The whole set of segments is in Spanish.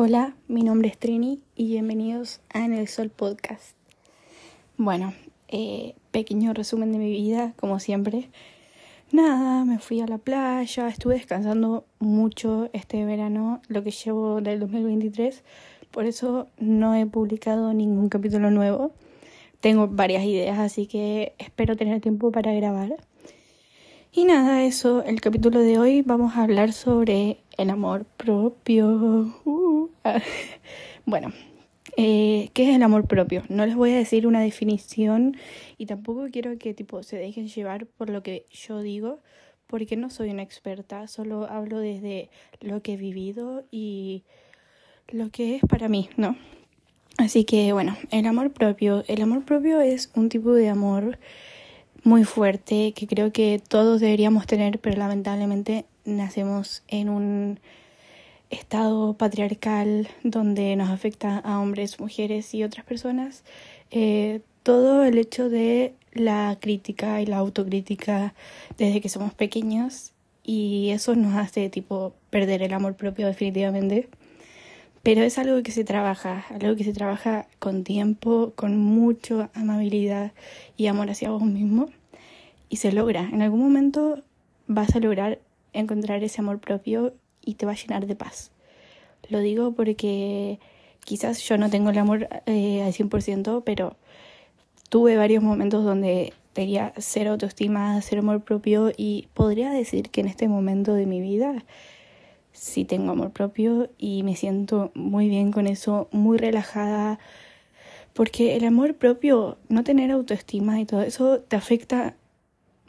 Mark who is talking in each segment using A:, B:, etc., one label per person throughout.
A: Hola, mi nombre es Trini y bienvenidos a En el Sol Podcast. Bueno, eh, pequeño resumen de mi vida, como siempre. Nada, me fui a la playa, estuve descansando mucho este verano, lo que llevo del 2023, por eso no he publicado ningún capítulo nuevo. Tengo varias ideas, así que espero tener tiempo para grabar. Y nada, eso, el capítulo de hoy vamos a hablar sobre el amor propio. Uh, ah. bueno, eh, ¿qué es el amor propio? No les voy a decir una definición y tampoco quiero que tipo se dejen llevar por lo que yo digo, porque no soy una experta, solo hablo desde lo que he vivido y lo que es para mí, ¿no? Así que bueno, el amor propio, el amor propio es un tipo de amor muy fuerte que creo que todos deberíamos tener, pero lamentablemente nacemos en un estado patriarcal donde nos afecta a hombres, mujeres y otras personas. Eh, todo el hecho de la crítica y la autocrítica desde que somos pequeños y eso nos hace tipo perder el amor propio definitivamente. Pero es algo que se trabaja, algo que se trabaja con tiempo, con mucha amabilidad y amor hacia vos mismo. Y se logra. En algún momento vas a lograr encontrar ese amor propio y te va a llenar de paz. Lo digo porque quizás yo no tengo el amor eh, al 100%, pero tuve varios momentos donde tenía cero autoestima, cero amor propio y podría decir que en este momento de mi vida sí tengo amor propio y me siento muy bien con eso, muy relajada, porque el amor propio, no tener autoestima y todo eso te afecta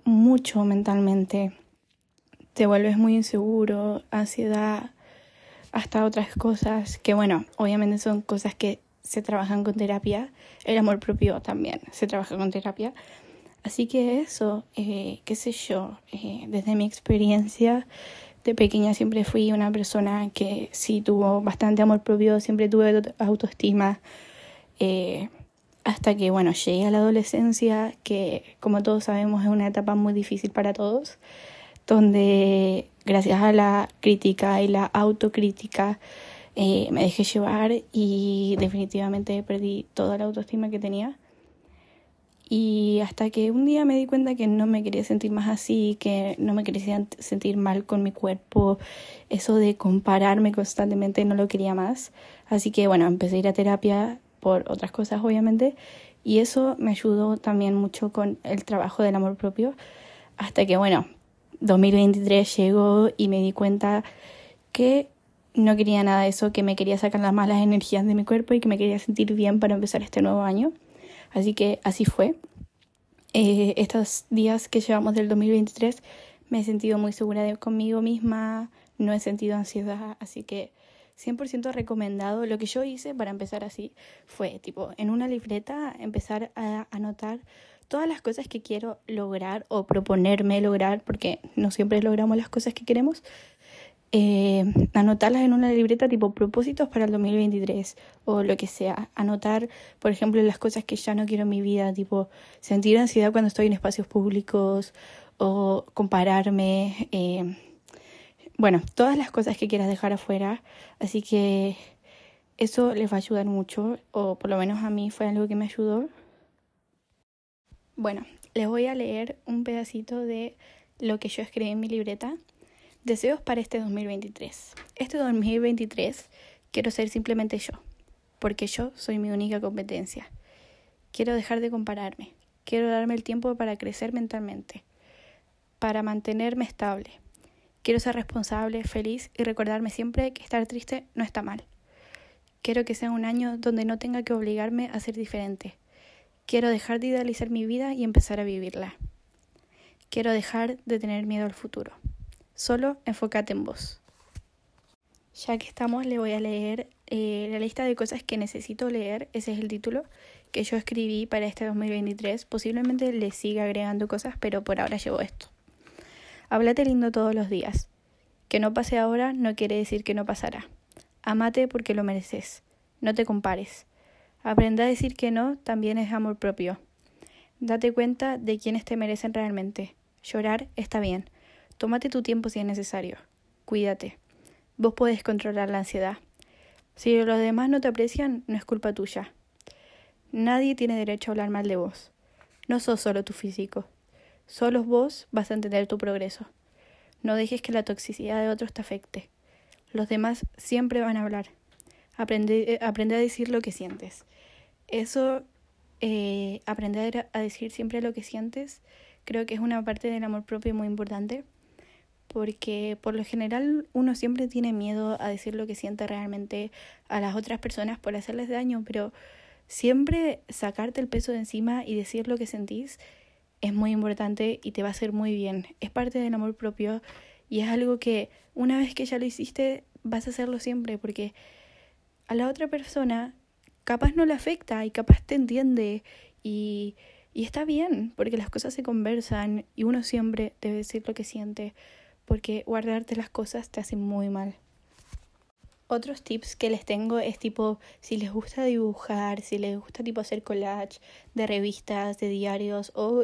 A: mucho mentalmente. Te vuelves muy inseguro, ansiedad, hasta otras cosas que, bueno, obviamente son cosas que se trabajan con terapia. El amor propio también se trabaja con terapia. Así que eso, eh, qué sé yo, eh, desde mi experiencia, de pequeña siempre fui una persona que sí tuvo bastante amor propio, siempre tuve autoestima, eh, hasta que, bueno, llegué a la adolescencia, que como todos sabemos es una etapa muy difícil para todos, donde gracias a la crítica y la autocrítica eh, me dejé llevar y definitivamente perdí toda la autoestima que tenía. Y hasta que un día me di cuenta que no me quería sentir más así, que no me quería sentir mal con mi cuerpo, eso de compararme constantemente no lo quería más. Así que bueno, empecé a ir a terapia por otras cosas obviamente y eso me ayudó también mucho con el trabajo del amor propio. Hasta que bueno, 2023 llegó y me di cuenta que no quería nada de eso, que me quería sacar las malas energías de mi cuerpo y que me quería sentir bien para empezar este nuevo año. Así que así fue. Eh, estos días que llevamos del 2023 me he sentido muy segura de conmigo misma, no he sentido ansiedad, así que 100% recomendado. Lo que yo hice para empezar así fue, tipo, en una libreta empezar a anotar todas las cosas que quiero lograr o proponerme lograr, porque no siempre logramos las cosas que queremos, eh, anotarlas en una libreta tipo propósitos para el 2023 o lo que sea. Anotar, por ejemplo, las cosas que ya no quiero en mi vida, tipo sentir ansiedad cuando estoy en espacios públicos o compararme. Eh, bueno, todas las cosas que quieras dejar afuera. Así que eso les va a ayudar mucho, o por lo menos a mí fue algo que me ayudó. Bueno, les voy a leer un pedacito de lo que yo escribí en mi libreta Deseos para este 2023. Este 2023 quiero ser simplemente yo, porque yo soy mi única competencia. Quiero dejar de compararme. Quiero darme el tiempo para crecer mentalmente, para mantenerme estable. Quiero ser responsable, feliz y recordarme siempre que estar triste no está mal. Quiero que sea un año donde no tenga que obligarme a ser diferente. Quiero dejar de idealizar mi vida y empezar a vivirla. Quiero dejar de tener miedo al futuro. Solo enfócate en vos. Ya que estamos, le voy a leer eh, la lista de cosas que necesito leer. Ese es el título que yo escribí para este 2023. Posiblemente le siga agregando cosas, pero por ahora llevo esto. Háblate lindo todos los días. Que no pase ahora no quiere decir que no pasará. Amate porque lo mereces. No te compares. Aprende a decir que no también es amor propio. Date cuenta de quienes te merecen realmente. Llorar está bien Tómate tu tiempo si es necesario. Cuídate. Vos podés controlar la ansiedad. Si los demás no te aprecian, no es culpa tuya. Nadie tiene derecho a hablar mal de vos. No sos solo tu físico. Solo vos vas a entender tu progreso. No dejes que la toxicidad de otros te afecte. Los demás siempre van a hablar. Aprende, eh, aprende a decir lo que sientes. Eso, eh, aprender a decir siempre lo que sientes, creo que es una parte del amor propio muy importante porque por lo general uno siempre tiene miedo a decir lo que siente realmente a las otras personas por hacerles daño, pero siempre sacarte el peso de encima y decir lo que sentís es muy importante y te va a hacer muy bien. Es parte del amor propio y es algo que una vez que ya lo hiciste vas a hacerlo siempre porque a la otra persona capaz no le afecta y capaz te entiende y, y está bien porque las cosas se conversan y uno siempre debe decir lo que siente porque guardarte las cosas te hace muy mal. Otros tips que les tengo es tipo, si les gusta dibujar, si les gusta tipo hacer collage de revistas, de diarios o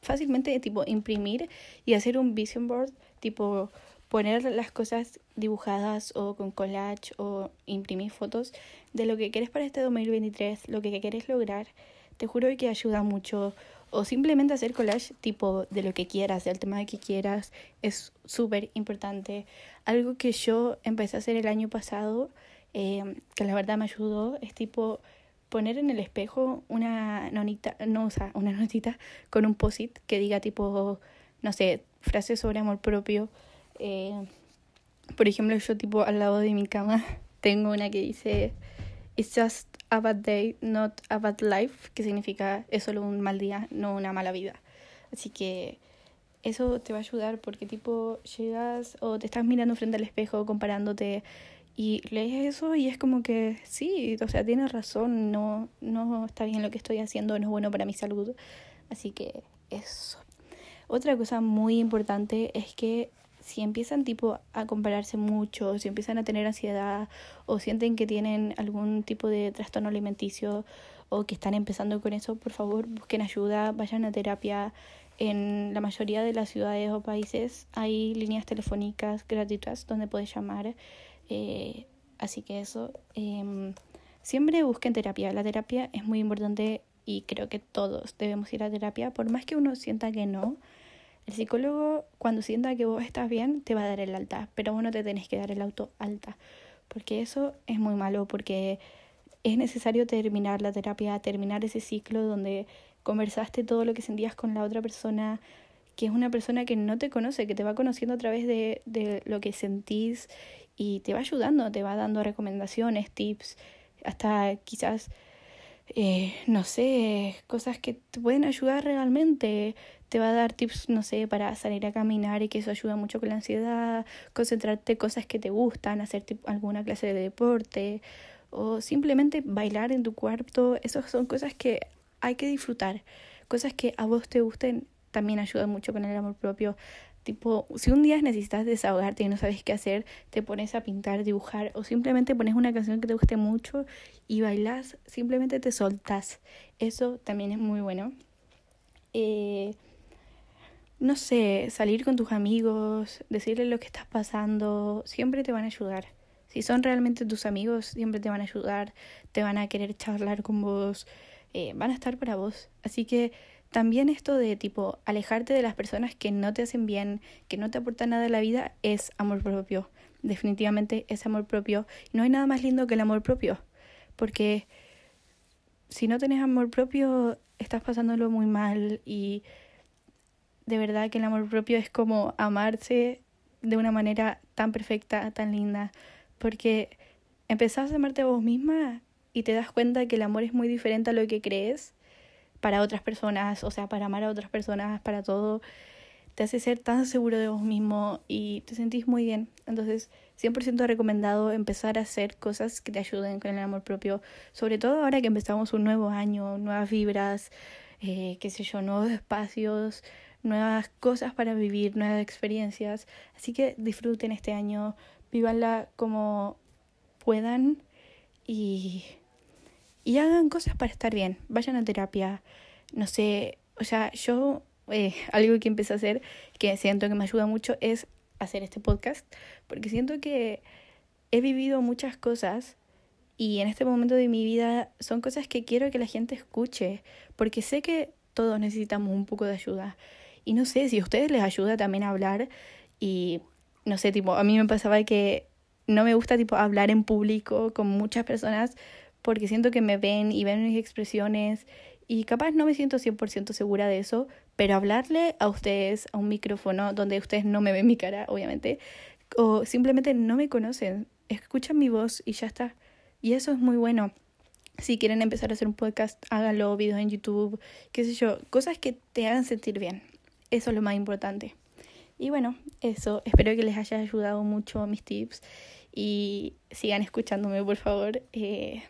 A: fácilmente tipo imprimir y hacer un vision board, tipo poner las cosas dibujadas o con collage o imprimir fotos de lo que quieres para este 2023, lo que quieres lograr, te juro que ayuda mucho o simplemente hacer collage tipo de lo que quieras, del tema que quieras, es súper importante. Algo que yo empecé a hacer el año pasado, eh, que la verdad me ayudó, es tipo poner en el espejo una nonita, no, o sea, una notita con un posit que diga tipo, no sé, frases sobre amor propio. Eh, por ejemplo, yo tipo al lado de mi cama tengo una que dice, It's just a bad day, not a bad life, que significa es solo un mal día, no una mala vida. Así que eso te va a ayudar porque tipo llegas o te estás mirando frente al espejo comparándote y lees eso y es como que sí, o sea, tienes razón, no, no está bien lo que estoy haciendo, no es bueno para mi salud. Así que eso. Otra cosa muy importante es que si empiezan tipo a compararse mucho, si empiezan a tener ansiedad o sienten que tienen algún tipo de trastorno alimenticio o que están empezando con eso, por favor busquen ayuda, vayan a terapia. En la mayoría de las ciudades o países hay líneas telefónicas gratuitas donde puedes llamar. Eh, así que eso. Eh, siempre busquen terapia. La terapia es muy importante y creo que todos debemos ir a terapia, por más que uno sienta que no. El psicólogo, cuando sienta que vos estás bien, te va a dar el alta, pero vos no te tenés que dar el auto alta, porque eso es muy malo, porque es necesario terminar la terapia, terminar ese ciclo donde conversaste todo lo que sentías con la otra persona, que es una persona que no te conoce, que te va conociendo a través de, de lo que sentís y te va ayudando, te va dando recomendaciones, tips, hasta quizás eh, no sé, cosas que te pueden ayudar realmente. Te va a dar tips, no sé, para salir a caminar y que eso ayuda mucho con la ansiedad, concentrarte en cosas que te gustan, hacer alguna clase de deporte o simplemente bailar en tu cuarto. Esas son cosas que hay que disfrutar, cosas que a vos te gusten también ayudan mucho con el amor propio. Tipo, si un día necesitas desahogarte y no sabes qué hacer, te pones a pintar, dibujar o simplemente pones una canción que te guste mucho y bailas, simplemente te soltas. Eso también es muy bueno. Eh, no sé, salir con tus amigos, decirles lo que estás pasando, siempre te van a ayudar. Si son realmente tus amigos, siempre te van a ayudar, te van a querer charlar con vos, eh, van a estar para vos. Así que también esto de tipo alejarte de las personas que no te hacen bien, que no te aportan nada a la vida, es amor propio. Definitivamente es amor propio. No hay nada más lindo que el amor propio. Porque si no tenés amor propio, estás pasándolo muy mal y de verdad que el amor propio es como amarse de una manera tan perfecta, tan linda. Porque empezás a amarte a vos misma y te das cuenta que el amor es muy diferente a lo que crees para otras personas, o sea, para amar a otras personas, para todo, te hace ser tan seguro de vos mismo y te sentís muy bien. Entonces, 100% recomendado empezar a hacer cosas que te ayuden con el amor propio, sobre todo ahora que empezamos un nuevo año, nuevas vibras, eh, qué sé yo, nuevos espacios, nuevas cosas para vivir, nuevas experiencias. Así que disfruten este año, vívanla como puedan y y hagan cosas para estar bien. Vayan a terapia. No sé, o sea, yo eh, algo que empecé a hacer que siento que me ayuda mucho es hacer este podcast, porque siento que he vivido muchas cosas y en este momento de mi vida son cosas que quiero que la gente escuche, porque sé que todos necesitamos un poco de ayuda. Y no sé si a ustedes les ayuda también a hablar y no sé, tipo, a mí me pasaba que no me gusta tipo hablar en público con muchas personas porque siento que me ven y ven mis expresiones y capaz no me siento 100% segura de eso, pero hablarle a ustedes a un micrófono donde ustedes no me ven mi cara, obviamente, o simplemente no me conocen, escuchan mi voz y ya está. Y eso es muy bueno. Si quieren empezar a hacer un podcast, háganlo, videos en YouTube, qué sé yo, cosas que te hagan sentir bien. Eso es lo más importante. Y bueno, eso, espero que les haya ayudado mucho mis tips y sigan escuchándome, por favor. Eh,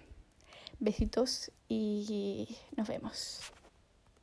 A: besitos y nos vemos.